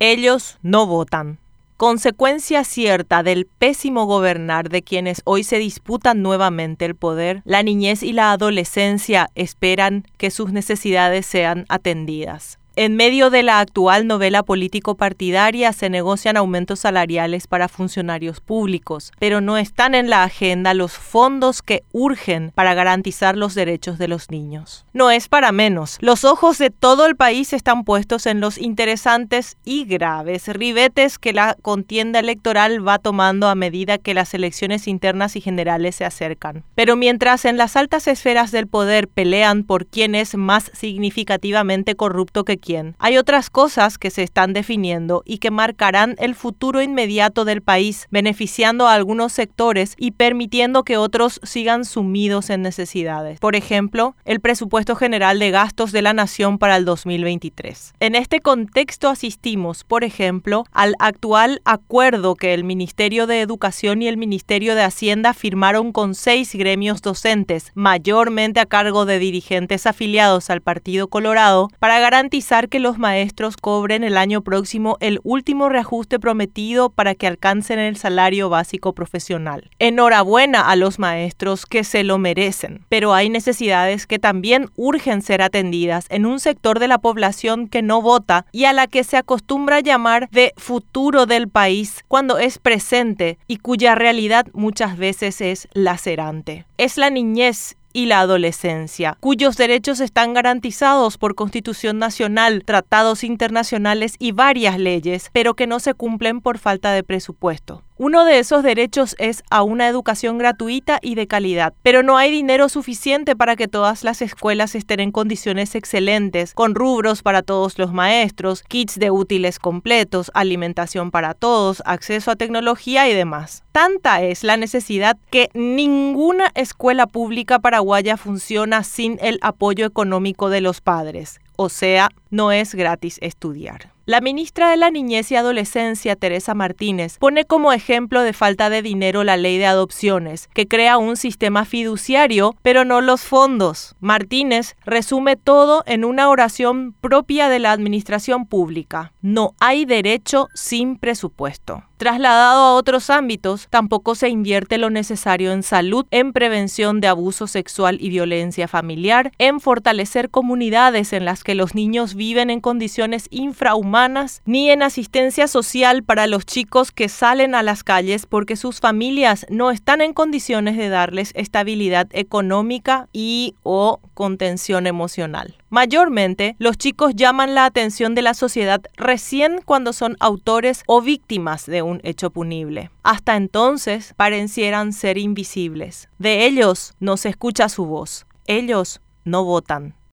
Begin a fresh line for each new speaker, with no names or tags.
Ellos no votan. Consecuencia cierta del pésimo gobernar de quienes hoy se disputan nuevamente el poder, la niñez y la adolescencia esperan que sus necesidades sean atendidas. En medio de la actual novela político-partidaria se negocian aumentos salariales para funcionarios públicos, pero no están en la agenda los fondos que urgen para garantizar los derechos de los niños. No es para menos. Los ojos de todo el país están puestos en los interesantes y graves ribetes que la contienda electoral va tomando a medida que las elecciones internas y generales se acercan. Pero mientras en las altas esferas del poder pelean por quién es más significativamente corrupto que hay otras cosas que se están definiendo y que marcarán el futuro inmediato del país, beneficiando a algunos sectores y permitiendo que otros sigan sumidos en necesidades. Por ejemplo, el presupuesto general de gastos de la nación para el 2023. En este contexto asistimos, por ejemplo, al actual acuerdo que el Ministerio de Educación y el Ministerio de Hacienda firmaron con seis gremios docentes, mayormente a cargo de dirigentes afiliados al Partido Colorado, para garantizar que los maestros cobren el año próximo el último reajuste prometido para que alcancen el salario básico profesional. Enhorabuena a los maestros que se lo merecen, pero hay necesidades que también urgen ser atendidas en un sector de la población que no vota y a la que se acostumbra llamar de futuro del país cuando es presente y cuya realidad muchas veces es lacerante. Es la niñez y la adolescencia, cuyos derechos están garantizados por Constitución Nacional, tratados internacionales y varias leyes, pero que no se cumplen por falta de presupuesto. Uno de esos derechos es a una educación gratuita y de calidad, pero no hay dinero suficiente para que todas las escuelas estén en condiciones excelentes, con rubros para todos los maestros, kits de útiles completos, alimentación para todos, acceso a tecnología y demás. Tanta es la necesidad que ninguna escuela pública paraguaya funciona sin el apoyo económico de los padres, o sea, no es gratis estudiar. La ministra de la Niñez y Adolescencia, Teresa Martínez, pone como ejemplo de falta de dinero la ley de adopciones, que crea un sistema fiduciario, pero no los fondos. Martínez resume todo en una oración propia de la administración pública. No hay derecho sin presupuesto. Trasladado a otros ámbitos, tampoco se invierte lo necesario en salud, en prevención de abuso sexual y violencia familiar, en fortalecer comunidades en las que los niños viven en condiciones infrahumanas, ni en asistencia social para los chicos que salen a las calles porque sus familias no están en condiciones de darles estabilidad económica y o contención emocional. Mayormente, los chicos llaman la atención de la sociedad recién cuando son autores o víctimas de un hecho punible. Hasta entonces parecieran ser invisibles. De ellos no se escucha su voz. Ellos no votan.